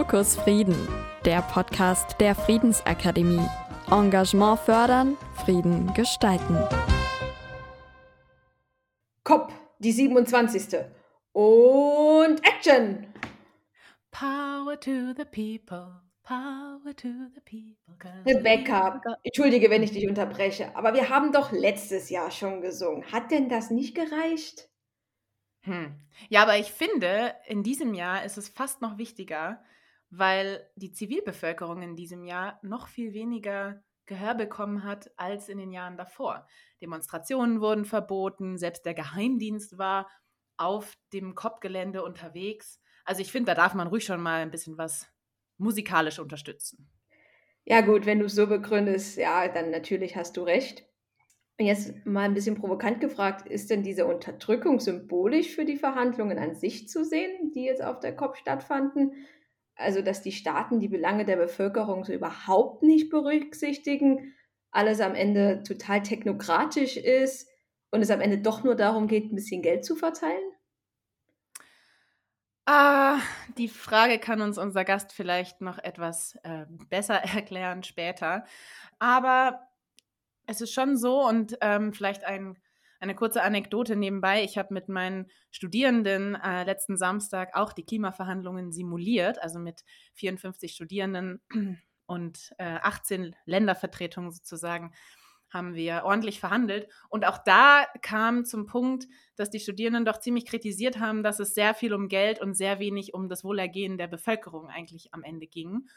Fokus Frieden, der Podcast der Friedensakademie. Engagement fördern, Frieden gestalten. COP, die 27. Und Action! Power to the people. Power to the people. Rebecca, entschuldige, wenn ich dich unterbreche, aber wir haben doch letztes Jahr schon gesungen. Hat denn das nicht gereicht? Hm. Ja, aber ich finde, in diesem Jahr ist es fast noch wichtiger, weil die Zivilbevölkerung in diesem Jahr noch viel weniger Gehör bekommen hat als in den Jahren davor. Demonstrationen wurden verboten, selbst der Geheimdienst war auf dem COP-Gelände unterwegs. Also ich finde, da darf man ruhig schon mal ein bisschen was musikalisch unterstützen. Ja gut, wenn du es so begründest, ja, dann natürlich hast du recht. Und jetzt mal ein bisschen provokant gefragt, ist denn diese Unterdrückung symbolisch für die Verhandlungen an sich zu sehen, die jetzt auf der COP stattfanden? Also, dass die Staaten die Belange der Bevölkerung so überhaupt nicht berücksichtigen, alles am Ende total technokratisch ist und es am Ende doch nur darum geht, ein bisschen Geld zu verteilen? Ah, die Frage kann uns unser Gast vielleicht noch etwas äh, besser erklären später. Aber es ist schon so und ähm, vielleicht ein, eine kurze Anekdote nebenbei. Ich habe mit meinen Studierenden äh, letzten Samstag auch die Klimaverhandlungen simuliert, also mit 54 Studierenden und äh, 18 Ländervertretungen sozusagen haben wir ordentlich verhandelt. Und auch da kam zum Punkt, dass die Studierenden doch ziemlich kritisiert haben, dass es sehr viel um Geld und sehr wenig um das Wohlergehen der Bevölkerung eigentlich am Ende ging.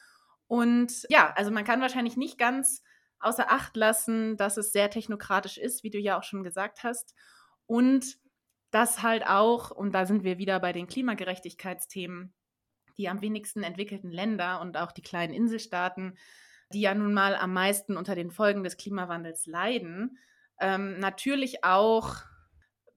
Und ja, also man kann wahrscheinlich nicht ganz außer Acht lassen, dass es sehr technokratisch ist, wie du ja auch schon gesagt hast. Und dass halt auch, und da sind wir wieder bei den Klimagerechtigkeitsthemen, die am wenigsten entwickelten Länder und auch die kleinen Inselstaaten, die ja nun mal am meisten unter den Folgen des Klimawandels leiden, ähm, natürlich auch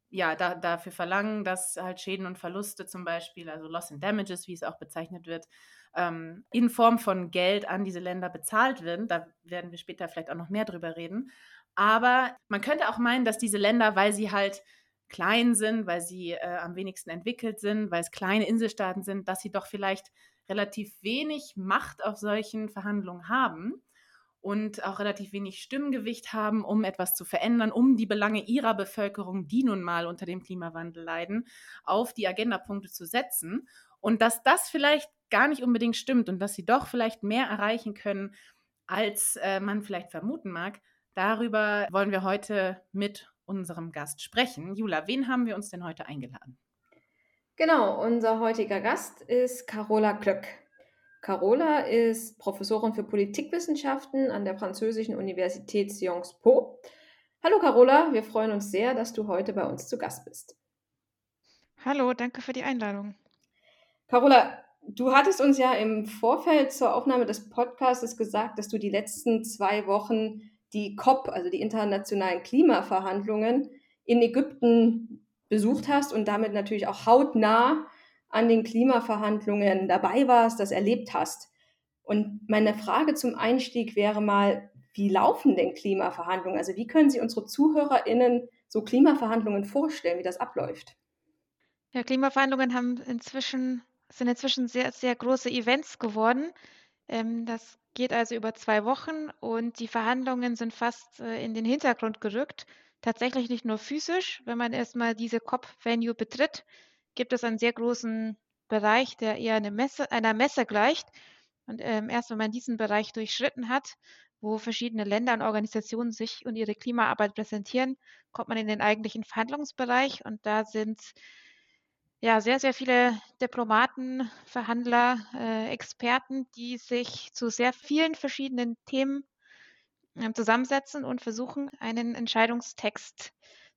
ja, da, dafür verlangen, dass halt Schäden und Verluste zum Beispiel, also Loss and Damages, wie es auch bezeichnet wird, ähm, in Form von Geld an diese Länder bezahlt werden. Da werden wir später vielleicht auch noch mehr drüber reden. Aber man könnte auch meinen, dass diese Länder, weil sie halt klein sind, weil sie äh, am wenigsten entwickelt sind, weil es kleine Inselstaaten sind, dass sie doch vielleicht relativ wenig Macht auf solchen Verhandlungen haben und auch relativ wenig Stimmgewicht haben, um etwas zu verändern, um die Belange ihrer Bevölkerung, die nun mal unter dem Klimawandel leiden, auf die Agendapunkte zu setzen. Und dass das vielleicht gar nicht unbedingt stimmt und dass sie doch vielleicht mehr erreichen können, als äh, man vielleicht vermuten mag, darüber wollen wir heute mit unserem Gast sprechen. Jula, wen haben wir uns denn heute eingeladen? Genau, unser heutiger Gast ist Carola Klöck. Carola ist Professorin für Politikwissenschaften an der französischen Universität Sciences Po. Hallo Carola, wir freuen uns sehr, dass du heute bei uns zu Gast bist. Hallo, danke für die Einladung. Carola, du hattest uns ja im Vorfeld zur Aufnahme des Podcasts gesagt, dass du die letzten zwei Wochen die COP, also die internationalen Klimaverhandlungen in Ägypten besucht hast und damit natürlich auch hautnah an den Klimaverhandlungen dabei warst, das erlebt hast. Und meine Frage zum Einstieg wäre mal, wie laufen denn Klimaverhandlungen? Also wie können Sie unsere ZuhörerInnen so Klimaverhandlungen vorstellen, wie das abläuft? Ja, Klimaverhandlungen haben inzwischen, sind inzwischen sehr, sehr große Events geworden. Ähm, das geht also über zwei Wochen und die Verhandlungen sind fast äh, in den Hintergrund gerückt. Tatsächlich nicht nur physisch, wenn man erstmal diese COP-Venue betritt, gibt es einen sehr großen Bereich, der eher eine Messe, einer Messe gleicht. Und ähm, erst wenn man diesen Bereich durchschritten hat, wo verschiedene Länder und Organisationen sich und ihre Klimaarbeit präsentieren, kommt man in den eigentlichen Verhandlungsbereich. Und da sind ja sehr, sehr viele Diplomaten, Verhandler, äh, Experten, die sich zu sehr vielen verschiedenen Themen äh, zusammensetzen und versuchen, einen Entscheidungstext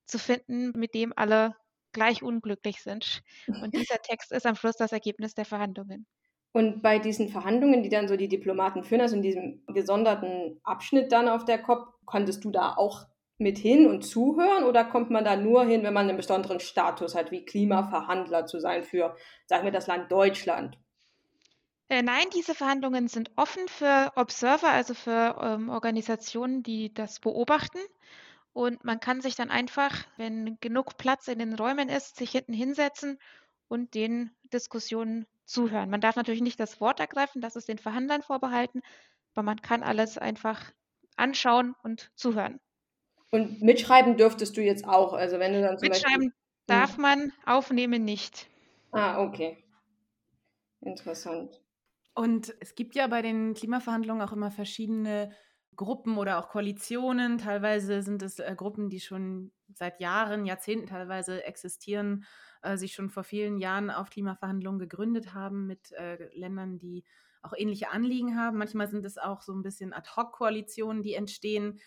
zu finden, mit dem alle gleich unglücklich sind. Und dieser Text ist am Schluss das Ergebnis der Verhandlungen. Und bei diesen Verhandlungen, die dann so die Diplomaten führen, also in diesem gesonderten Abschnitt dann auf der COP, konntest du da auch mit hin und zuhören oder kommt man da nur hin, wenn man einen besonderen Status hat, wie Klimaverhandler zu sein für, sagen wir, das Land Deutschland? Äh, nein, diese Verhandlungen sind offen für Observer, also für ähm, Organisationen, die das beobachten. Und man kann sich dann einfach, wenn genug Platz in den Räumen ist, sich hinten hinsetzen und den Diskussionen zuhören. Man darf natürlich nicht das Wort ergreifen, das ist den Verhandlern vorbehalten, aber man kann alles einfach anschauen und zuhören. Und mitschreiben dürftest du jetzt auch, also wenn du dann zum Mitschreiben Beispiel, darf hm. man, aufnehmen nicht. Ah, okay. Interessant. Und es gibt ja bei den Klimaverhandlungen auch immer verschiedene Gruppen oder auch Koalitionen. Teilweise sind es äh, Gruppen, die schon seit Jahren, Jahrzehnten teilweise existieren, äh, sich schon vor vielen Jahren auf Klimaverhandlungen gegründet haben mit äh, Ländern, die auch ähnliche Anliegen haben. Manchmal sind es auch so ein bisschen Ad-hoc-Koalitionen, die entstehen.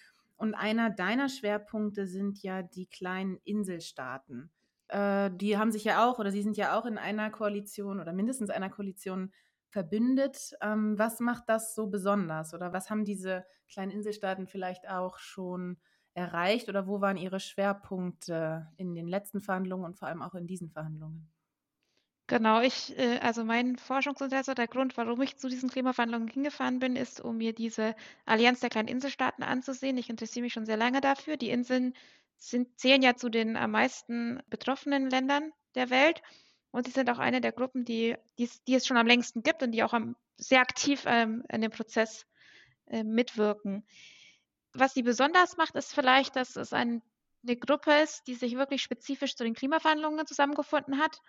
Und einer deiner Schwerpunkte sind ja die kleinen Inselstaaten. Äh, die haben sich ja auch, oder sie sind ja auch in einer Koalition oder mindestens einer Koalition verbündet. Ähm, was macht das so besonders? Oder was haben diese kleinen Inselstaaten vielleicht auch schon erreicht? Oder wo waren ihre Schwerpunkte in den letzten Verhandlungen und vor allem auch in diesen Verhandlungen? Genau, ich, äh, also mein Forschungsinteresse, der Grund, warum ich zu diesen Klimaverhandlungen hingefahren bin, ist, um mir diese Allianz der kleinen Inselstaaten anzusehen. Ich interessiere mich schon sehr lange dafür. Die Inseln sind, zählen ja zu den am meisten betroffenen Ländern der Welt. Und sie sind auch eine der Gruppen, die, die, die es schon am längsten gibt und die auch am, sehr aktiv ähm, in dem Prozess äh, mitwirken. Was sie besonders macht, ist vielleicht, dass es ein, eine Gruppe ist, die sich wirklich spezifisch zu den Klimaverhandlungen zusammengefunden hat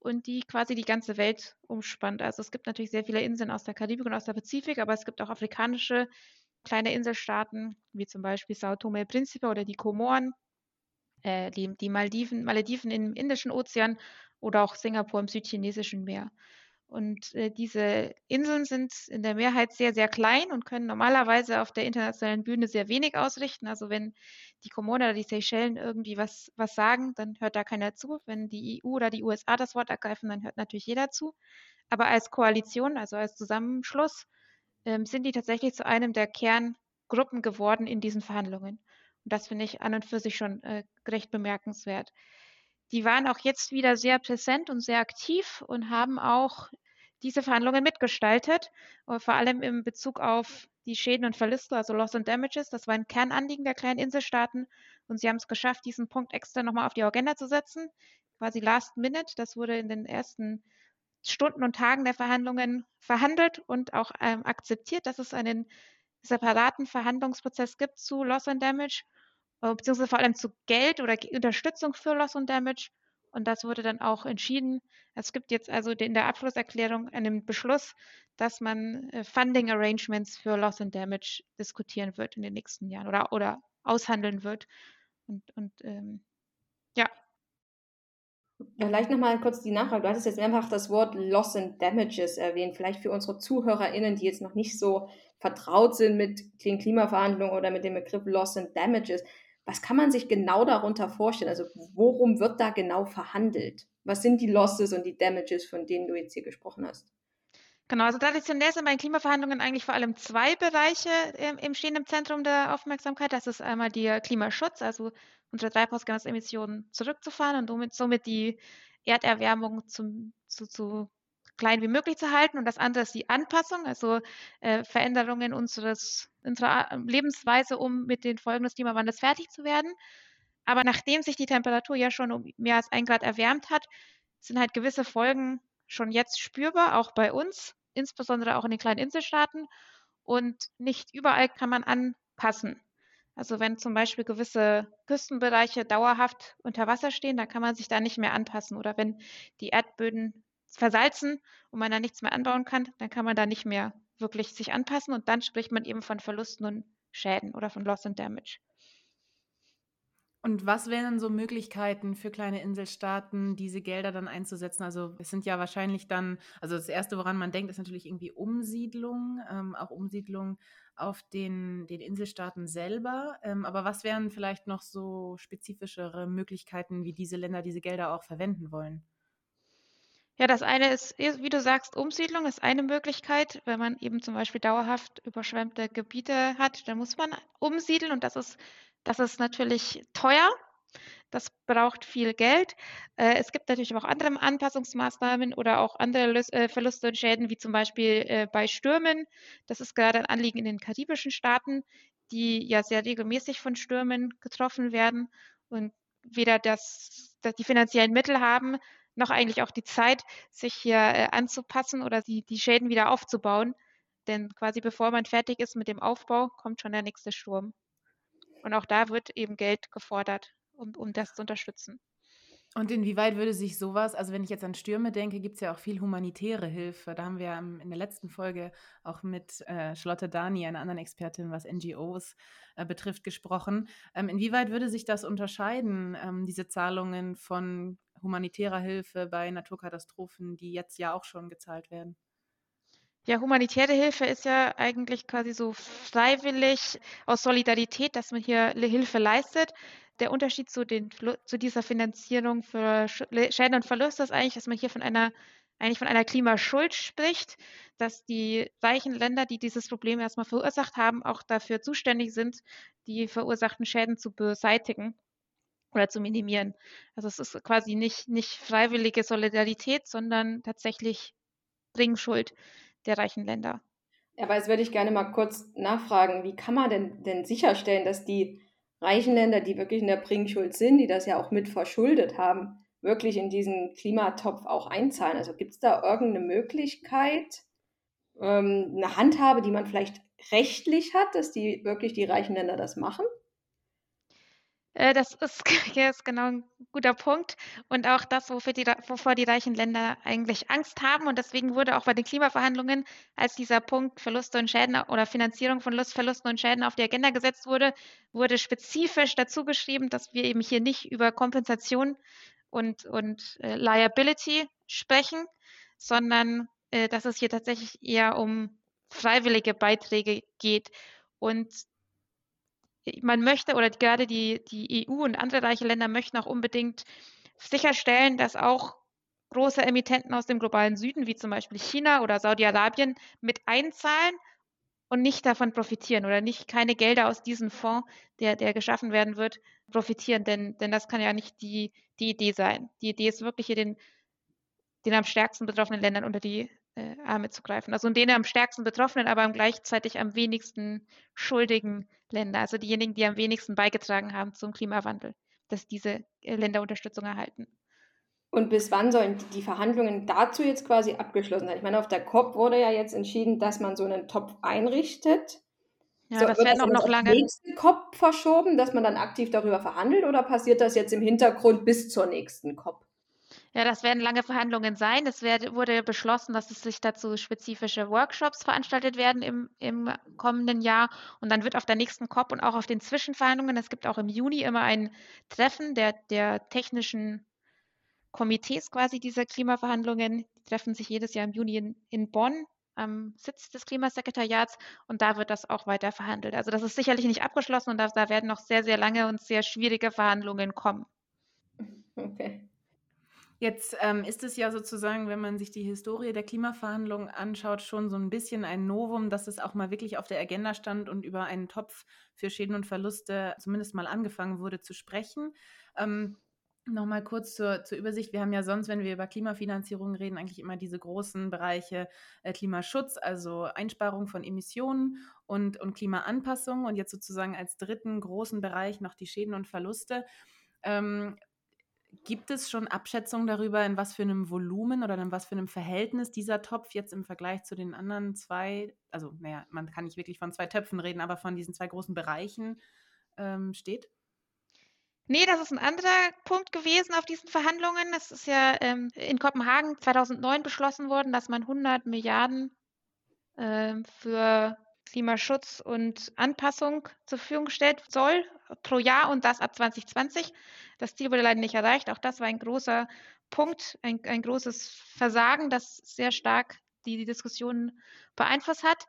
und die quasi die ganze Welt umspannt. Also es gibt natürlich sehr viele Inseln aus der Karibik und aus der Pazifik, aber es gibt auch afrikanische kleine Inselstaaten, wie zum Beispiel Sao Tome Principe oder die Komoren, äh, die, die Maldiven, Malediven im Indischen Ozean oder auch Singapur im südchinesischen Meer. Und äh, diese Inseln sind in der Mehrheit sehr, sehr klein und können normalerweise auf der internationalen Bühne sehr wenig ausrichten. Also wenn die Komoren oder die Seychellen irgendwie was, was sagen, dann hört da keiner zu. Wenn die EU oder die USA das Wort ergreifen, dann hört natürlich jeder zu. Aber als Koalition, also als Zusammenschluss, ähm, sind die tatsächlich zu einem der Kerngruppen geworden in diesen Verhandlungen. Und das finde ich an und für sich schon äh, recht bemerkenswert die waren auch jetzt wieder sehr präsent und sehr aktiv und haben auch diese Verhandlungen mitgestaltet, äh, vor allem im Bezug auf die Schäden und Verluste, also Loss and Damages. Das war ein Kernanliegen der kleinen Inselstaaten und sie haben es geschafft, diesen Punkt extra nochmal auf die Agenda zu setzen, quasi last minute. Das wurde in den ersten Stunden und Tagen der Verhandlungen verhandelt und auch ähm, akzeptiert, dass es einen separaten Verhandlungsprozess gibt zu Loss and Damage beziehungsweise vor allem zu Geld oder Unterstützung für Loss und Damage. Und das wurde dann auch entschieden. Es gibt jetzt also in der Abschlusserklärung einen Beschluss, dass man äh, Funding Arrangements für Loss and Damage diskutieren wird in den nächsten Jahren oder, oder aushandeln wird. Und, und ähm, ja. Vielleicht nochmal kurz die Nachfrage. Du hattest jetzt mehrfach das Wort Loss and Damages erwähnt. Vielleicht für unsere ZuhörerInnen, die jetzt noch nicht so vertraut sind mit den Klimaverhandlungen oder mit dem Begriff Loss and Damages. Was kann man sich genau darunter vorstellen? Also worum wird da genau verhandelt? Was sind die Losses und die Damages, von denen du jetzt hier gesprochen hast? Genau, also traditionell sind bei den Klimaverhandlungen eigentlich vor allem zwei Bereiche im, im stehen im Zentrum der Aufmerksamkeit. Das ist einmal der Klimaschutz, also unsere Treibhausgasemissionen zurückzufahren und somit, somit die Erderwärmung zum, zu, zu klein wie möglich zu halten. Und das andere ist die Anpassung, also äh, Veränderungen unseres, unserer Lebensweise, um mit den Folgen des Klimawandels fertig zu werden. Aber nachdem sich die Temperatur ja schon um mehr als ein Grad erwärmt hat, sind halt gewisse Folgen schon jetzt spürbar, auch bei uns, insbesondere auch in den kleinen Inselstaaten. Und nicht überall kann man anpassen. Also wenn zum Beispiel gewisse Küstenbereiche dauerhaft unter Wasser stehen, dann kann man sich da nicht mehr anpassen. Oder wenn die Erdböden versalzen und man da nichts mehr anbauen kann, dann kann man da nicht mehr wirklich sich anpassen und dann spricht man eben von Verlusten und Schäden oder von Loss and Damage. Und was wären so Möglichkeiten für kleine Inselstaaten, diese Gelder dann einzusetzen? Also es sind ja wahrscheinlich dann, also das Erste, woran man denkt, ist natürlich irgendwie Umsiedlung, ähm, auch Umsiedlung auf den, den Inselstaaten selber. Ähm, aber was wären vielleicht noch so spezifischere Möglichkeiten, wie diese Länder diese Gelder auch verwenden wollen? Ja, das eine ist, wie du sagst, Umsiedlung ist eine Möglichkeit. Wenn man eben zum Beispiel dauerhaft überschwemmte Gebiete hat, dann muss man umsiedeln und das ist, das ist natürlich teuer. Das braucht viel Geld. Äh, es gibt natürlich auch andere Anpassungsmaßnahmen oder auch andere äh, Verluste und Schäden, wie zum Beispiel äh, bei Stürmen. Das ist gerade ein Anliegen in den karibischen Staaten, die ja sehr regelmäßig von Stürmen getroffen werden und weder das die finanziellen Mittel haben, noch eigentlich auch die Zeit, sich hier äh, anzupassen oder die, die Schäden wieder aufzubauen. Denn quasi bevor man fertig ist mit dem Aufbau, kommt schon der nächste Sturm. Und auch da wird eben Geld gefordert, um, um das zu unterstützen. Und inwieweit würde sich sowas, also wenn ich jetzt an Stürme denke, gibt es ja auch viel humanitäre Hilfe. Da haben wir in der letzten Folge auch mit äh, Charlotte Dani, einer anderen Expertin, was NGOs äh, betrifft, gesprochen. Ähm, inwieweit würde sich das unterscheiden, ähm, diese Zahlungen von humanitärer Hilfe bei Naturkatastrophen, die jetzt ja auch schon gezahlt werden? Ja, humanitäre Hilfe ist ja eigentlich quasi so freiwillig aus Solidarität, dass man hier Hilfe leistet. Der Unterschied zu, den, zu dieser Finanzierung für Schäden und Verluste ist eigentlich, dass man hier von einer eigentlich von einer Klimaschuld spricht, dass die reichen Länder, die dieses Problem erstmal verursacht haben, auch dafür zuständig sind, die verursachten Schäden zu beseitigen oder zu minimieren. Also es ist quasi nicht, nicht freiwillige Solidarität, sondern tatsächlich Bringschuld der reichen Länder. Aber jetzt würde ich gerne mal kurz nachfragen, wie kann man denn, denn sicherstellen, dass die reichen Länder, die wirklich in der Bringschuld sind, die das ja auch mit verschuldet haben, wirklich in diesen Klimatopf auch einzahlen? Also gibt es da irgendeine Möglichkeit, ähm, eine Handhabe, die man vielleicht rechtlich hat, dass die wirklich die reichen Länder das machen? Äh, das ist, ja, ist genau ein guter Punkt und auch das, wofür die, wovor die reichen Länder eigentlich Angst haben. Und deswegen wurde auch bei den Klimaverhandlungen, als dieser Punkt Verluste und Schäden oder Finanzierung von Verlusten und Schäden auf die Agenda gesetzt wurde, wurde spezifisch dazu geschrieben, dass wir eben hier nicht über Kompensation und, und äh, Liability sprechen, sondern äh, dass es hier tatsächlich eher um freiwillige Beiträge geht. Und man möchte oder gerade die, die EU und andere reiche Länder möchten auch unbedingt sicherstellen, dass auch große Emittenten aus dem globalen Süden, wie zum Beispiel China oder Saudi-Arabien, mit einzahlen und nicht davon profitieren oder nicht keine Gelder aus diesem Fonds, der, der geschaffen werden wird, profitieren. Denn, denn das kann ja nicht die, die Idee sein. Die Idee ist wirklich hier den, den am stärksten betroffenen Ländern unter die äh, Arme zu greifen. Also in denen am stärksten betroffenen, aber gleichzeitig am wenigsten schuldigen Länder, also diejenigen, die am wenigsten beigetragen haben zum Klimawandel, dass diese äh, Länder Unterstützung erhalten. Und bis wann sollen die Verhandlungen dazu jetzt quasi abgeschlossen sein? Ich meine, auf der COP wurde ja jetzt entschieden, dass man so einen Topf einrichtet. Ja, so, das werden auch noch lange. nächste COP verschoben, dass man dann aktiv darüber verhandelt oder passiert das jetzt im Hintergrund bis zur nächsten COP? Ja, das werden lange Verhandlungen sein. Es werd, wurde beschlossen, dass es sich dazu spezifische Workshops veranstaltet werden im, im kommenden Jahr. Und dann wird auf der nächsten COP und auch auf den Zwischenverhandlungen, es gibt auch im Juni immer ein Treffen der, der technischen Komitees quasi dieser Klimaverhandlungen. Die treffen sich jedes Jahr im Juni in, in Bonn am Sitz des Klimasekretariats und da wird das auch weiter verhandelt. Also das ist sicherlich nicht abgeschlossen und da, da werden noch sehr, sehr lange und sehr schwierige Verhandlungen kommen. Okay. Jetzt ähm, ist es ja sozusagen, wenn man sich die Historie der Klimaverhandlungen anschaut, schon so ein bisschen ein Novum, dass es auch mal wirklich auf der Agenda stand und über einen Topf für Schäden und Verluste zumindest mal angefangen wurde zu sprechen. Ähm, Nochmal kurz zur, zur, Übersicht. Wir haben ja sonst, wenn wir über Klimafinanzierung reden, eigentlich immer diese großen Bereiche äh, Klimaschutz, also Einsparung von Emissionen und, und Klimaanpassung und jetzt sozusagen als dritten großen Bereich noch die Schäden und Verluste. Ähm, Gibt es schon Abschätzungen darüber, in was für einem Volumen oder in was für einem Verhältnis dieser Topf jetzt im Vergleich zu den anderen zwei, also naja, man kann nicht wirklich von zwei Töpfen reden, aber von diesen zwei großen Bereichen ähm, steht? Nee, das ist ein anderer Punkt gewesen auf diesen Verhandlungen. Es ist ja ähm, in Kopenhagen 2009 beschlossen worden, dass man 100 Milliarden äh, für Klimaschutz und Anpassung zur Verfügung stellt soll pro Jahr und das ab 2020. Das Ziel wurde leider nicht erreicht. Auch das war ein großer Punkt, ein, ein großes Versagen, das sehr stark die, die Diskussion beeinflusst hat.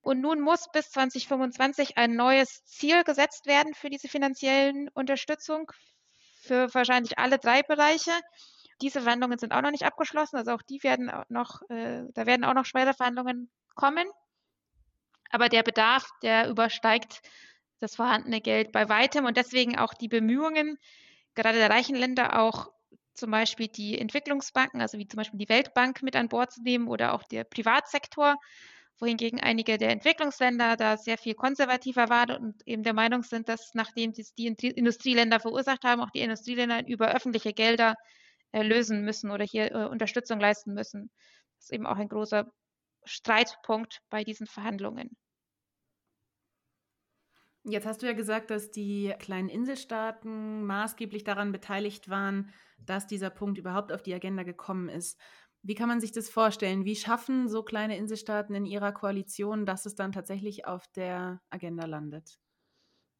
Und nun muss bis 2025 ein neues Ziel gesetzt werden für diese finanziellen Unterstützung für wahrscheinlich alle drei Bereiche. Diese Verhandlungen sind auch noch nicht abgeschlossen, also auch die werden noch, äh, da werden auch noch schwere Verhandlungen kommen. Aber der Bedarf, der übersteigt das vorhandene Geld bei weitem und deswegen auch die Bemühungen, gerade der reichen Länder auch zum Beispiel die Entwicklungsbanken, also wie zum Beispiel die Weltbank mit an Bord zu nehmen oder auch der Privatsektor, wohingegen einige der Entwicklungsländer da sehr viel konservativer waren und eben der Meinung sind, dass nachdem das die Industrieländer verursacht haben, auch die Industrieländer über öffentliche Gelder äh, lösen müssen oder hier äh, Unterstützung leisten müssen. Das ist eben auch ein großer Streitpunkt bei diesen Verhandlungen. Jetzt hast du ja gesagt, dass die kleinen Inselstaaten maßgeblich daran beteiligt waren, dass dieser Punkt überhaupt auf die Agenda gekommen ist. Wie kann man sich das vorstellen? Wie schaffen so kleine Inselstaaten in ihrer Koalition, dass es dann tatsächlich auf der Agenda landet?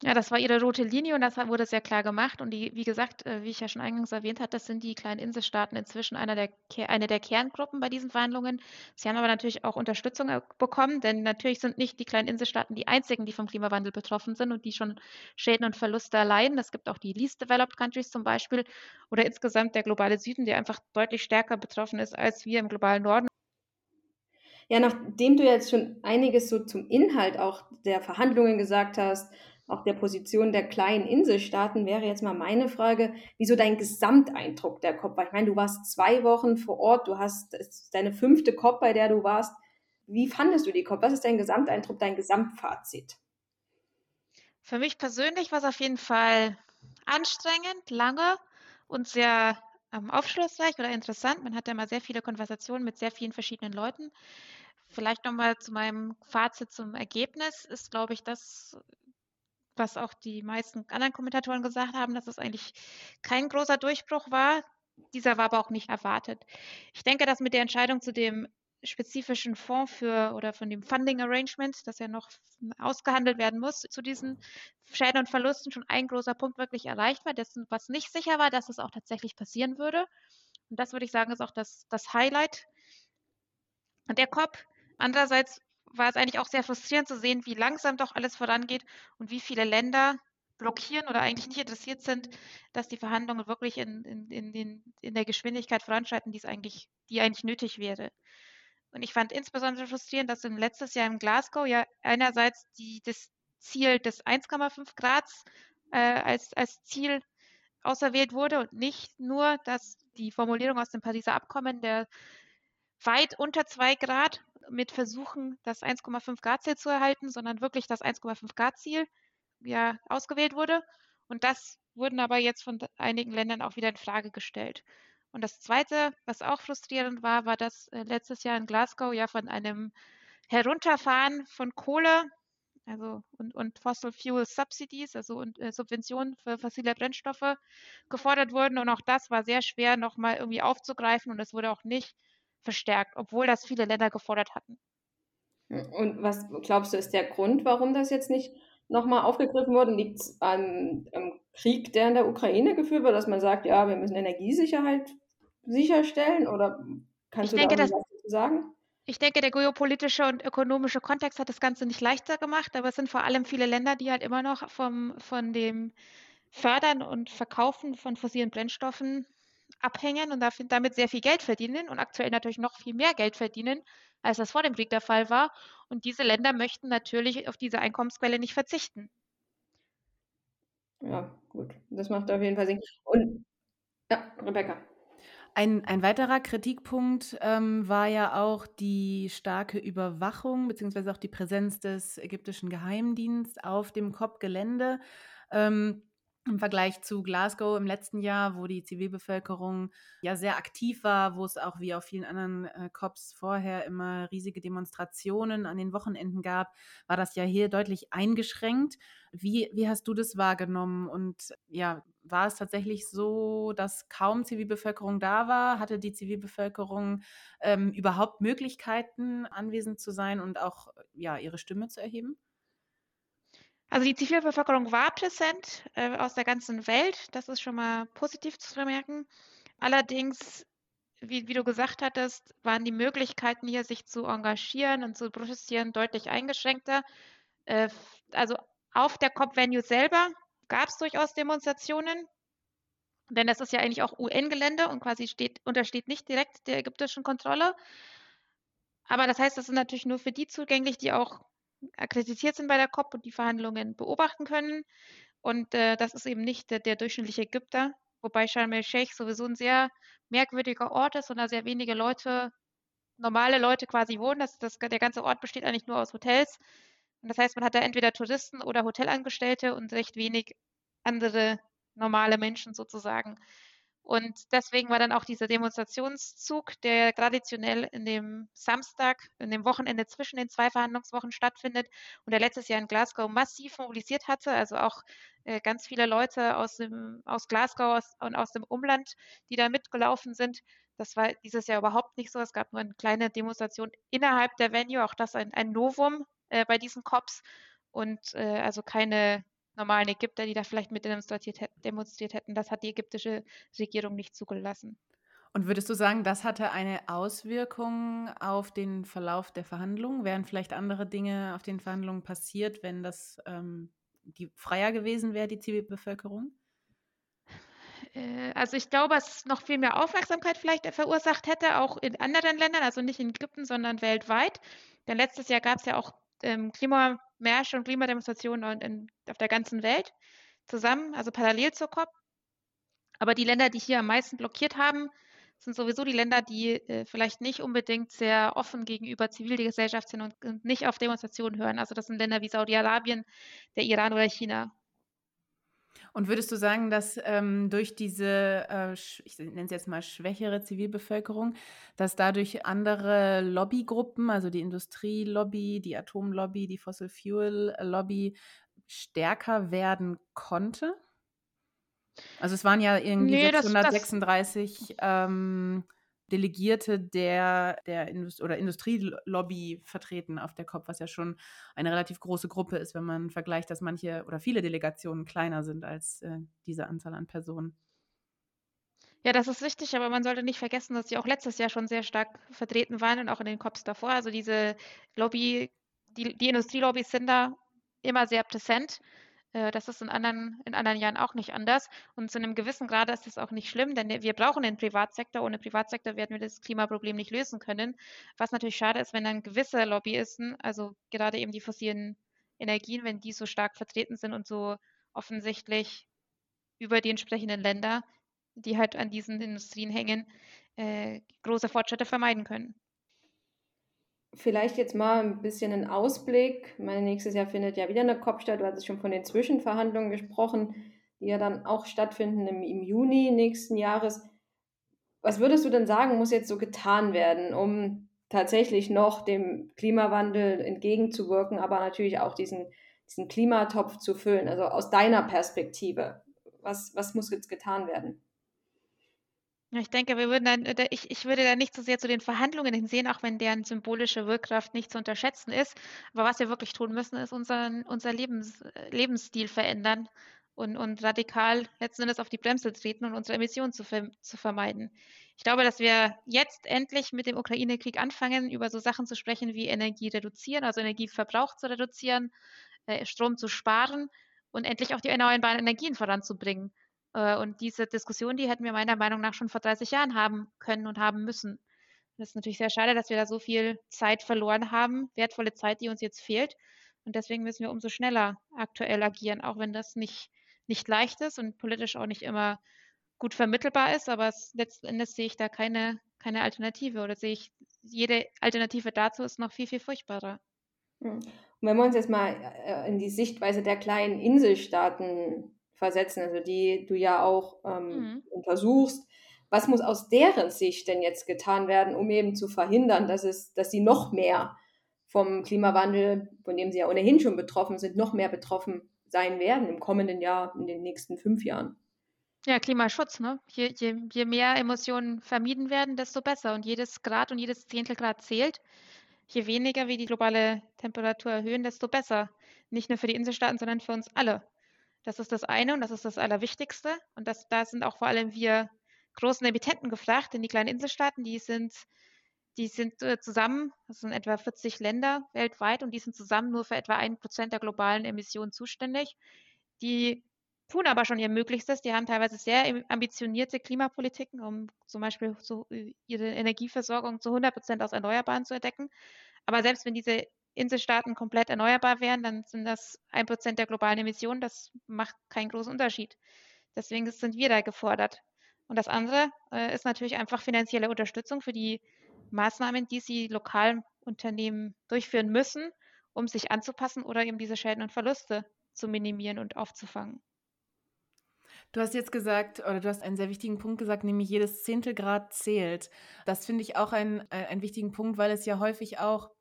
Ja, das war ihre rote Linie und das wurde sehr klar gemacht. Und die, wie gesagt, äh, wie ich ja schon eingangs erwähnt habe, das sind die kleinen Inselstaaten inzwischen einer der, eine der Kerngruppen bei diesen Verhandlungen. Sie haben aber natürlich auch Unterstützung äh, bekommen, denn natürlich sind nicht die kleinen Inselstaaten die einzigen, die vom Klimawandel betroffen sind und die schon Schäden und Verluste erleiden. Es gibt auch die Least Developed Countries zum Beispiel oder insgesamt der globale Süden, der einfach deutlich stärker betroffen ist als wir im globalen Norden. Ja, nachdem du jetzt schon einiges so zum Inhalt auch der Verhandlungen gesagt hast, auch der Position der kleinen Inselstaaten wäre jetzt mal meine Frage, wieso dein Gesamteindruck der COP war. Ich meine, du warst zwei Wochen vor Ort, du hast deine fünfte COP, bei der du warst. Wie fandest du die COP? Was ist dein Gesamteindruck, dein Gesamtfazit? Für mich persönlich war es auf jeden Fall anstrengend, lange und sehr ähm, aufschlussreich oder interessant. Man hatte immer sehr viele Konversationen mit sehr vielen verschiedenen Leuten. Vielleicht nochmal zu meinem Fazit zum Ergebnis ist, glaube ich, das was auch die meisten anderen Kommentatoren gesagt haben, dass es eigentlich kein großer Durchbruch war. Dieser war aber auch nicht erwartet. Ich denke, dass mit der Entscheidung zu dem spezifischen Fonds für oder von dem Funding Arrangement, das ja noch ausgehandelt werden muss, zu diesen Schäden und Verlusten schon ein großer Punkt wirklich erreicht war. Dessen, was nicht sicher war, dass es auch tatsächlich passieren würde. Und das würde ich sagen, ist auch das, das Highlight der COP. Andererseits war es eigentlich auch sehr frustrierend zu sehen, wie langsam doch alles vorangeht und wie viele Länder blockieren oder eigentlich nicht interessiert sind, dass die Verhandlungen wirklich in, in, in, den, in der Geschwindigkeit voranschreiten, die eigentlich, die eigentlich nötig wäre. Und ich fand insbesondere frustrierend, dass im letztes Jahr in Glasgow ja einerseits die, das Ziel des 1,5 Grad äh, als, als Ziel auserwählt wurde und nicht nur, dass die Formulierung aus dem Pariser Abkommen der weit unter 2 Grad mit Versuchen, das 1,5 Grad Ziel zu erhalten, sondern wirklich das 1,5 Grad Ziel ja ausgewählt wurde. Und das wurden aber jetzt von einigen Ländern auch wieder in Frage gestellt. Und das Zweite, was auch frustrierend war, war, dass äh, letztes Jahr in Glasgow ja von einem Herunterfahren von Kohle also und, und Fossil Fuel Subsidies, also und, äh, Subventionen für fossile Brennstoffe gefordert wurden. Und auch das war sehr schwer nochmal irgendwie aufzugreifen und es wurde auch nicht verstärkt, obwohl das viele Länder gefordert hatten. Und was glaubst du, ist der Grund, warum das jetzt nicht nochmal aufgegriffen wurde? Liegt es am, am, Krieg, der in der Ukraine geführt wird, dass man sagt, ja, wir müssen Energiesicherheit sicherstellen? Oder kannst ich du denke, da was dazu sagen? Ich denke, der geopolitische und ökonomische Kontext hat das Ganze nicht leichter gemacht, aber es sind vor allem viele Länder, die halt immer noch vom, von dem Fördern und Verkaufen von fossilen Brennstoffen abhängen und damit sehr viel Geld verdienen und aktuell natürlich noch viel mehr Geld verdienen, als das vor dem Krieg der Fall war. Und diese Länder möchten natürlich auf diese Einkommensquelle nicht verzichten. Ja, gut. Das macht auf jeden Fall Sinn. Und ja, Rebecca. Ein, ein weiterer Kritikpunkt ähm, war ja auch die starke Überwachung beziehungsweise auch die Präsenz des ägyptischen Geheimdienstes auf dem COP-Gelände. Ähm, im Vergleich zu Glasgow im letzten Jahr, wo die Zivilbevölkerung ja sehr aktiv war, wo es auch wie auf vielen anderen äh, COPs vorher immer riesige Demonstrationen an den Wochenenden gab, war das ja hier deutlich eingeschränkt. Wie, wie hast du das wahrgenommen? Und ja, war es tatsächlich so, dass kaum Zivilbevölkerung da war? Hatte die Zivilbevölkerung ähm, überhaupt Möglichkeiten, anwesend zu sein und auch ja, ihre Stimme zu erheben? Also die Zivilbevölkerung war präsent äh, aus der ganzen Welt. Das ist schon mal positiv zu bemerken. Allerdings, wie, wie, du gesagt hattest, waren die Möglichkeiten hier, sich zu engagieren und zu protestieren, deutlich eingeschränkter. Äh, also auf der COP-Venue selber gab es durchaus Demonstrationen, denn das ist ja eigentlich auch UN-Gelände und quasi steht, untersteht nicht direkt der ägyptischen Kontrolle. Aber das heißt, das ist natürlich nur für die zugänglich, die auch akkreditiert sind bei der COP und die Verhandlungen beobachten können. Und äh, das ist eben nicht der, der durchschnittliche Ägypter, wobei Sharm el-Sheikh sowieso ein sehr merkwürdiger Ort ist und da sehr wenige Leute, normale Leute quasi wohnen. Das, das, der ganze Ort besteht eigentlich nur aus Hotels. Und das heißt, man hat da entweder Touristen oder Hotelangestellte und recht wenig andere normale Menschen sozusagen. Und deswegen war dann auch dieser Demonstrationszug, der traditionell in dem Samstag, in dem Wochenende zwischen den zwei Verhandlungswochen stattfindet und der letztes Jahr in Glasgow massiv mobilisiert hatte, also auch äh, ganz viele Leute aus, dem, aus Glasgow aus, und aus dem Umland, die da mitgelaufen sind. Das war dieses Jahr überhaupt nicht so. Es gab nur eine kleine Demonstration innerhalb der Venue, auch das ein, ein Novum äh, bei diesen Cops und äh, also keine normalen Ägypter, die da vielleicht mit demonstriert, demonstriert hätten. Das hat die ägyptische Regierung nicht zugelassen. Und würdest du sagen, das hatte eine Auswirkung auf den Verlauf der Verhandlungen? Wären vielleicht andere Dinge auf den Verhandlungen passiert, wenn das ähm, die freier gewesen wäre, die Zivilbevölkerung? Äh, also ich glaube, es noch viel mehr Aufmerksamkeit vielleicht verursacht hätte, auch in anderen Ländern, also nicht in Ägypten, sondern weltweit. Denn letztes Jahr gab es ja auch ähm, Klimamärsche und Klimademonstrationen in, auf der ganzen Welt zusammen, also parallel zur COP. Aber die Länder, die hier am meisten blockiert haben, sind sowieso die Länder, die äh, vielleicht nicht unbedingt sehr offen gegenüber Zivilgesellschaft sind und, und nicht auf Demonstrationen hören. Also das sind Länder wie Saudi-Arabien, der Iran oder China. Und würdest du sagen, dass ähm, durch diese, äh, ich nenne es jetzt mal schwächere Zivilbevölkerung, dass dadurch andere Lobbygruppen, also die Industrielobby, die Atomlobby, die Fossil Fuel Lobby, stärker werden konnte? Also es waren ja irgendwie nee, 636 das, das ähm, Delegierte der, der Indust oder Industrielobby vertreten auf der COP, was ja schon eine relativ große Gruppe ist, wenn man vergleicht, dass manche oder viele Delegationen kleiner sind als äh, diese Anzahl an Personen. Ja, das ist richtig, aber man sollte nicht vergessen, dass sie auch letztes Jahr schon sehr stark vertreten waren und auch in den COPs davor. Also diese Lobby, die, die Industrielobbys sind da immer sehr präsent. Äh, das ist in anderen, in anderen Jahren auch nicht anders. Und zu einem gewissen Grad ist das auch nicht schlimm, denn wir brauchen den Privatsektor. Ohne Privatsektor werden wir das Klimaproblem nicht lösen können. Was natürlich schade ist, wenn dann gewisse Lobbyisten, also gerade eben die fossilen Energien, wenn die so stark vertreten sind und so offensichtlich über die entsprechenden Länder, die halt an diesen Industrien hängen, äh, große Fortschritte vermeiden können. Vielleicht jetzt mal ein bisschen ein Ausblick. Mein nächstes Jahr findet ja wieder eine COP statt. Du hattest schon von den Zwischenverhandlungen gesprochen, die ja dann auch stattfinden im, im Juni nächsten Jahres. Was würdest du denn sagen, muss jetzt so getan werden, um tatsächlich noch dem Klimawandel entgegenzuwirken, aber natürlich auch diesen, diesen Klimatopf zu füllen? Also aus deiner Perspektive, was, was muss jetzt getan werden? Ich denke, wir würden dann, äh, ich, ich würde da nicht so sehr zu den Verhandlungen hinsehen, auch wenn deren symbolische Wirkkraft nicht zu unterschätzen ist. Aber was wir wirklich tun müssen, ist unseren, unser Lebens, äh, Lebensstil verändern und, und radikal letzten Endes auf die Bremse treten und unsere Emissionen zu, zu vermeiden. Ich glaube, dass wir jetzt endlich mit dem Ukraine-Krieg anfangen, über so Sachen zu sprechen wie Energie reduzieren, also Energieverbrauch zu reduzieren, äh, Strom zu sparen und endlich auch die erneuerbaren Energien voranzubringen. Äh, und diese Diskussion, die hätten wir meiner Meinung nach schon vor 30 Jahren haben können und haben müssen. Das ist natürlich sehr schade, dass wir da so viel Zeit verloren haben, wertvolle Zeit, die uns jetzt fehlt. Und deswegen müssen wir umso schneller aktuell agieren, auch wenn das nicht, nicht leicht ist und politisch auch nicht immer gut vermittelbar ist. Aber letzten Endes sehe ich da keine, keine Alternative oder sehe ich, jede Alternative dazu ist noch viel, viel furchtbarer. Hm. Und wenn wir uns jetzt mal äh, in die Sichtweise der kleinen Inselstaaten versetzen, also die du ja auch ähm, mhm. untersuchst. Was muss aus deren Sicht denn jetzt getan werden, um eben zu verhindern, dass es, dass sie noch mehr vom Klimawandel, von dem sie ja ohnehin schon betroffen sind, noch mehr betroffen sein werden im kommenden Jahr, in den nächsten fünf Jahren? Ja, Klimaschutz, ne? Je, je, je mehr Emissionen vermieden werden, desto besser. Und jedes Grad und jedes Zehntelgrad zählt. Je weniger wir die globale Temperatur erhöhen, desto besser. Nicht nur für die Inselstaaten, sondern für uns alle. Das ist das eine und das ist das Allerwichtigste. Und das, da sind auch vor allem wir großen Emittenten gefragt, denn die kleinen Inselstaaten, die sind, die sind äh, zusammen, das sind etwa 40 Länder weltweit und die sind zusammen nur für etwa ein Prozent der globalen Emissionen zuständig. Die tun aber schon ihr Möglichstes. Die haben teilweise sehr ambitionierte Klimapolitiken, um zum Beispiel so äh, ihre Energieversorgung zu 100 Prozent aus Erneuerbaren zu erdecken. Aber selbst wenn diese Inselstaaten komplett erneuerbar wären, dann sind das ein Prozent der globalen Emissionen. Das macht keinen großen Unterschied. Deswegen sind wir da gefordert. Und das andere äh, ist natürlich einfach finanzielle Unterstützung für die Maßnahmen, die sie lokalen Unternehmen durchführen müssen, um sich anzupassen oder eben diese Schäden und Verluste zu minimieren und aufzufangen. Du hast jetzt gesagt, oder du hast einen sehr wichtigen Punkt gesagt, nämlich jedes Zehntelgrad zählt. Das finde ich auch ein, äh, einen wichtigen Punkt, weil es ja häufig auch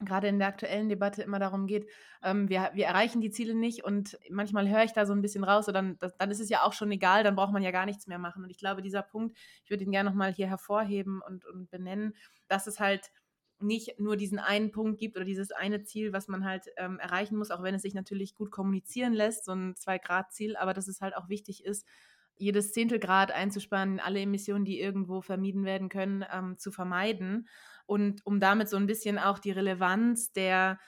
gerade in der aktuellen Debatte immer darum geht, ähm, wir, wir erreichen die Ziele nicht und manchmal höre ich da so ein bisschen raus, und dann, das, dann ist es ja auch schon egal, dann braucht man ja gar nichts mehr machen. Und ich glaube, dieser Punkt, ich würde ihn gerne nochmal hier hervorheben und, und benennen, dass es halt nicht nur diesen einen Punkt gibt oder dieses eine Ziel, was man halt ähm, erreichen muss, auch wenn es sich natürlich gut kommunizieren lässt, so ein Zwei-Grad-Ziel, aber dass es halt auch wichtig ist, jedes Zehntelgrad einzusparen, alle Emissionen, die irgendwo vermieden werden können, ähm, zu vermeiden. Und um damit so ein bisschen auch die Relevanz der,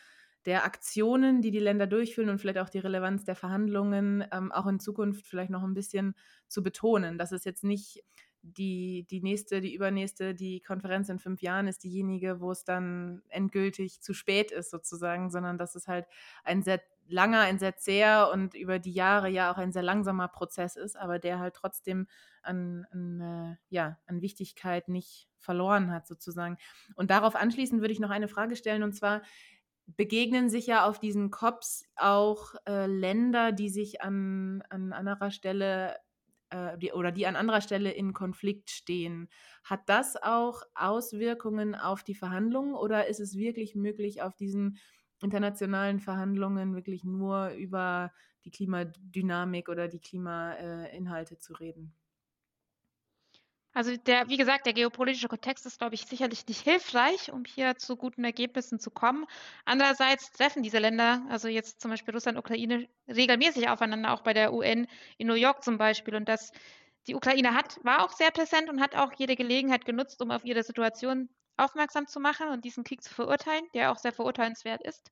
der Aktionen, die die Länder durchführen und vielleicht auch die Relevanz der Verhandlungen ähm, auch in Zukunft vielleicht noch ein bisschen zu betonen, dass es jetzt nicht die, die nächste, die übernächste, die Konferenz in fünf Jahren ist diejenige, wo es dann endgültig zu spät ist, sozusagen, sondern dass es halt ein sehr langer, ein sehr zäher und über die Jahre ja auch ein sehr langsamer Prozess ist, aber der halt trotzdem an, an, äh, ja, an Wichtigkeit nicht verloren hat, sozusagen. Und darauf anschließend würde ich noch eine Frage stellen, und zwar, begegnen sich ja auf diesen COPs auch äh, Länder, die sich an, an anderer Stelle äh, die, oder die an anderer Stelle in Konflikt stehen. Hat das auch Auswirkungen auf die Verhandlungen oder ist es wirklich möglich, auf diesen internationalen Verhandlungen wirklich nur über die Klimadynamik oder die Klimainhalte zu reden? Also der, wie gesagt, der geopolitische Kontext ist, glaube ich, sicherlich nicht hilfreich, um hier zu guten Ergebnissen zu kommen. Andererseits treffen diese Länder, also jetzt zum Beispiel Russland, Ukraine, regelmäßig aufeinander, auch bei der UN in New York zum Beispiel. Und das, die Ukraine hat, war auch sehr präsent und hat auch jede Gelegenheit genutzt, um auf ihre Situation aufmerksam zu machen und diesen Krieg zu verurteilen, der auch sehr verurteilenswert ist.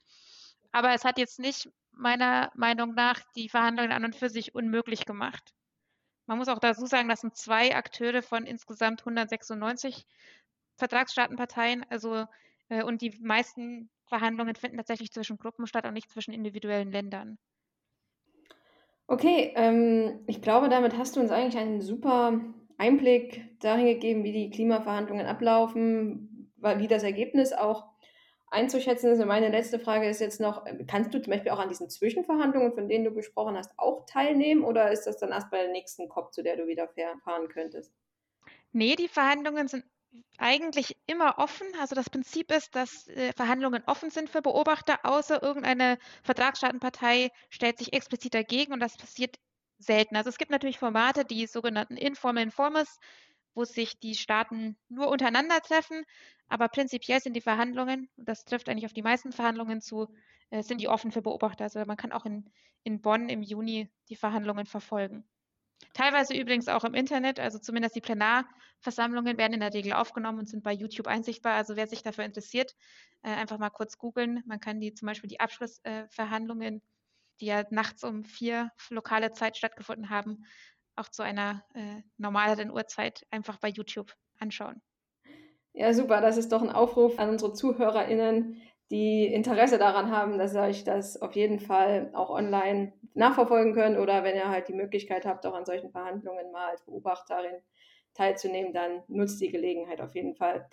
Aber es hat jetzt nicht meiner Meinung nach die Verhandlungen an und für sich unmöglich gemacht. Man muss auch dazu sagen, das sind zwei Akteure von insgesamt 196 Vertragsstaatenparteien. Also, äh, und die meisten Verhandlungen finden tatsächlich zwischen Gruppen statt und nicht zwischen individuellen Ländern. Okay, ähm, ich glaube, damit hast du uns eigentlich einen super Einblick darin gegeben, wie die Klimaverhandlungen ablaufen, wie das Ergebnis auch einzuschätzen ist. Und meine letzte Frage ist jetzt noch, äh, kannst du zum Beispiel auch an diesen Zwischenverhandlungen, von denen du gesprochen hast, auch teilnehmen oder ist das dann erst bei der nächsten COP, zu der du wieder fahren könntest? Nee, die Verhandlungen sind eigentlich immer offen. Also das Prinzip ist, dass äh, Verhandlungen offen sind für Beobachter, außer irgendeine Vertragsstaatenpartei stellt sich explizit dagegen und das passiert selten. Also es gibt natürlich Formate, die sogenannten Informal Informers, wo sich die Staaten nur untereinander treffen. Aber prinzipiell sind die Verhandlungen, und das trifft eigentlich auf die meisten Verhandlungen zu, äh, sind die offen für Beobachter. Also man kann auch in, in Bonn im Juni die Verhandlungen verfolgen. Teilweise übrigens auch im Internet, also zumindest die Plenarversammlungen werden in der Regel aufgenommen und sind bei YouTube einsichtbar. Also wer sich dafür interessiert, äh, einfach mal kurz googeln. Man kann die zum Beispiel die Abschlussverhandlungen, äh, die ja nachts um vier lokale Zeit stattgefunden haben, auch zu einer äh, normaleren Uhrzeit einfach bei YouTube anschauen. Ja, super. Das ist doch ein Aufruf an unsere ZuhörerInnen, die Interesse daran haben, dass ihr euch das auf jeden Fall auch online nachverfolgen könnt oder wenn ihr halt die Möglichkeit habt, auch an solchen Verhandlungen mal als Beobachterin teilzunehmen, dann nutzt die Gelegenheit auf jeden Fall.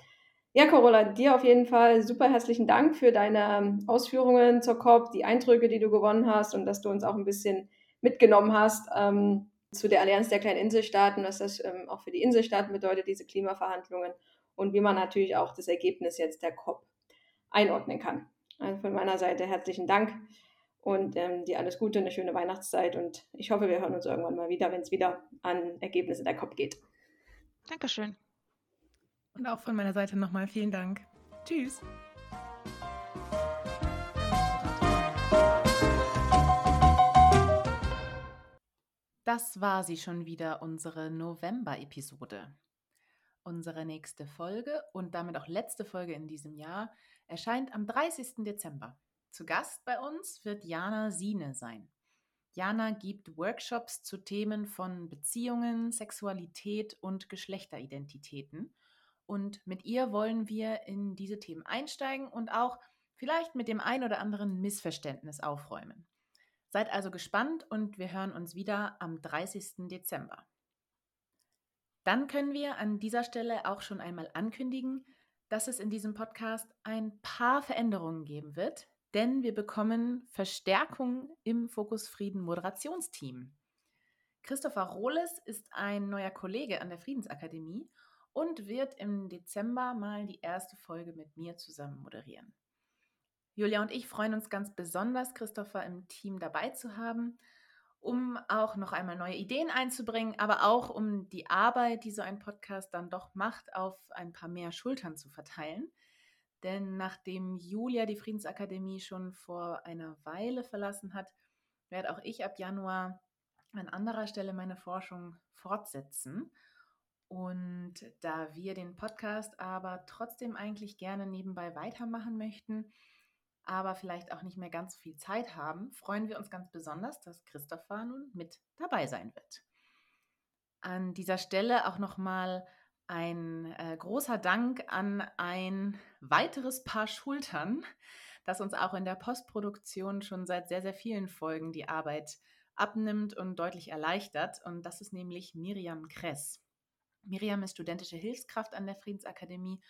Ja, Carola, dir auf jeden Fall super herzlichen Dank für deine Ausführungen zur COP, die Eindrücke, die du gewonnen hast und dass du uns auch ein bisschen mitgenommen hast. Ähm, zu der Allianz der kleinen Inselstaaten, was das ähm, auch für die Inselstaaten bedeutet, diese Klimaverhandlungen und wie man natürlich auch das Ergebnis jetzt der COP einordnen kann. Also von meiner Seite herzlichen Dank und ähm, dir alles Gute, eine schöne Weihnachtszeit und ich hoffe, wir hören uns irgendwann mal wieder, wenn es wieder an Ergebnisse der COP geht. Dankeschön. Und auch von meiner Seite nochmal vielen Dank. Tschüss. Das war sie schon wieder, unsere November-Episode. Unsere nächste Folge und damit auch letzte Folge in diesem Jahr erscheint am 30. Dezember. Zu Gast bei uns wird Jana Siene sein. Jana gibt Workshops zu Themen von Beziehungen, Sexualität und Geschlechteridentitäten. Und mit ihr wollen wir in diese Themen einsteigen und auch vielleicht mit dem ein oder anderen Missverständnis aufräumen. Seid also gespannt und wir hören uns wieder am 30. Dezember. Dann können wir an dieser Stelle auch schon einmal ankündigen, dass es in diesem Podcast ein paar Veränderungen geben wird, denn wir bekommen Verstärkung im Fokus Frieden Moderationsteam. Christopher Rohles ist ein neuer Kollege an der Friedensakademie und wird im Dezember mal die erste Folge mit mir zusammen moderieren. Julia und ich freuen uns ganz besonders, Christopher im Team dabei zu haben, um auch noch einmal neue Ideen einzubringen, aber auch um die Arbeit, die so ein Podcast dann doch macht, auf ein paar mehr Schultern zu verteilen. Denn nachdem Julia die Friedensakademie schon vor einer Weile verlassen hat, werde auch ich ab Januar an anderer Stelle meine Forschung fortsetzen. Und da wir den Podcast aber trotzdem eigentlich gerne nebenbei weitermachen möchten, aber vielleicht auch nicht mehr ganz viel Zeit haben, freuen wir uns ganz besonders, dass Christopher nun mit dabei sein wird. An dieser Stelle auch nochmal ein äh, großer Dank an ein weiteres Paar Schultern, das uns auch in der Postproduktion schon seit sehr, sehr vielen Folgen die Arbeit abnimmt und deutlich erleichtert. Und das ist nämlich Miriam Kress. Miriam ist studentische Hilfskraft an der Friedensakademie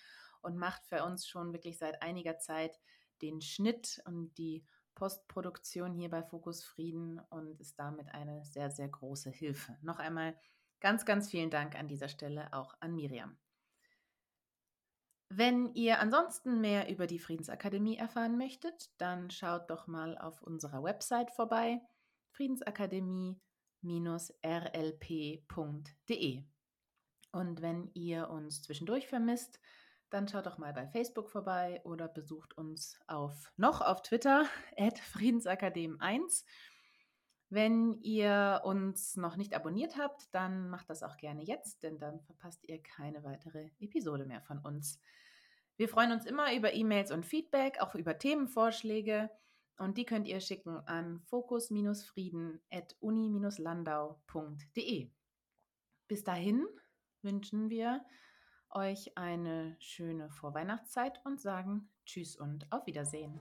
und macht für uns schon wirklich seit einiger Zeit den Schnitt und die Postproduktion hier bei Fokus Frieden und ist damit eine sehr, sehr große Hilfe. Noch einmal ganz, ganz vielen Dank an dieser Stelle auch an Miriam. Wenn ihr ansonsten mehr über die Friedensakademie erfahren möchtet, dann schaut doch mal auf unserer Website vorbei friedensakademie-rlp.de. Und wenn ihr uns zwischendurch vermisst, dann schaut doch mal bei Facebook vorbei oder besucht uns auf noch auf Twitter at Friedensakadem1. Wenn ihr uns noch nicht abonniert habt, dann macht das auch gerne jetzt, denn dann verpasst ihr keine weitere Episode mehr von uns. Wir freuen uns immer über E-Mails und Feedback, auch über Themenvorschläge. Und die könnt ihr schicken an fokus-frieden.uni-landau.de. Bis dahin wünschen wir euch eine schöne Vorweihnachtszeit und sagen Tschüss und auf Wiedersehen.